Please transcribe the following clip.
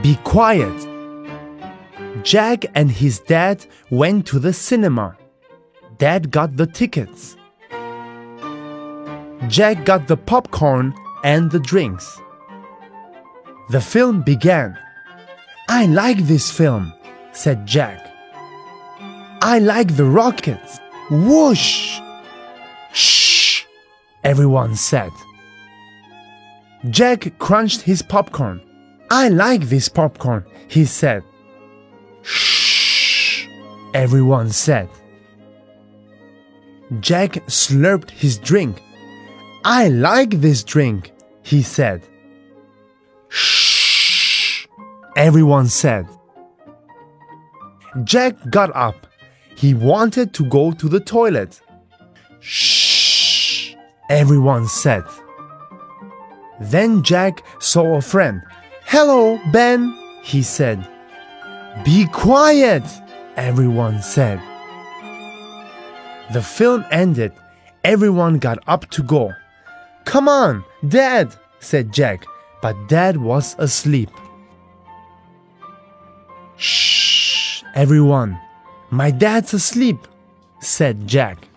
Be quiet. Jack and his dad went to the cinema. Dad got the tickets. Jack got the popcorn and the drinks. The film began. I like this film, said Jack. I like the rockets. Whoosh! Shh! Everyone said. Jack crunched his popcorn. I like this popcorn, he said. Shh! Everyone said. Jack slurped his drink. I like this drink, he said. Shh! Everyone said. Jack got up. He wanted to go to the toilet. Shh! Everyone said. Then Jack saw a friend. Hello, Ben, he said. Be quiet, everyone said. The film ended. Everyone got up to go. Come on, Dad, said Jack, but Dad was asleep. Shh, everyone. My dad's asleep, said Jack.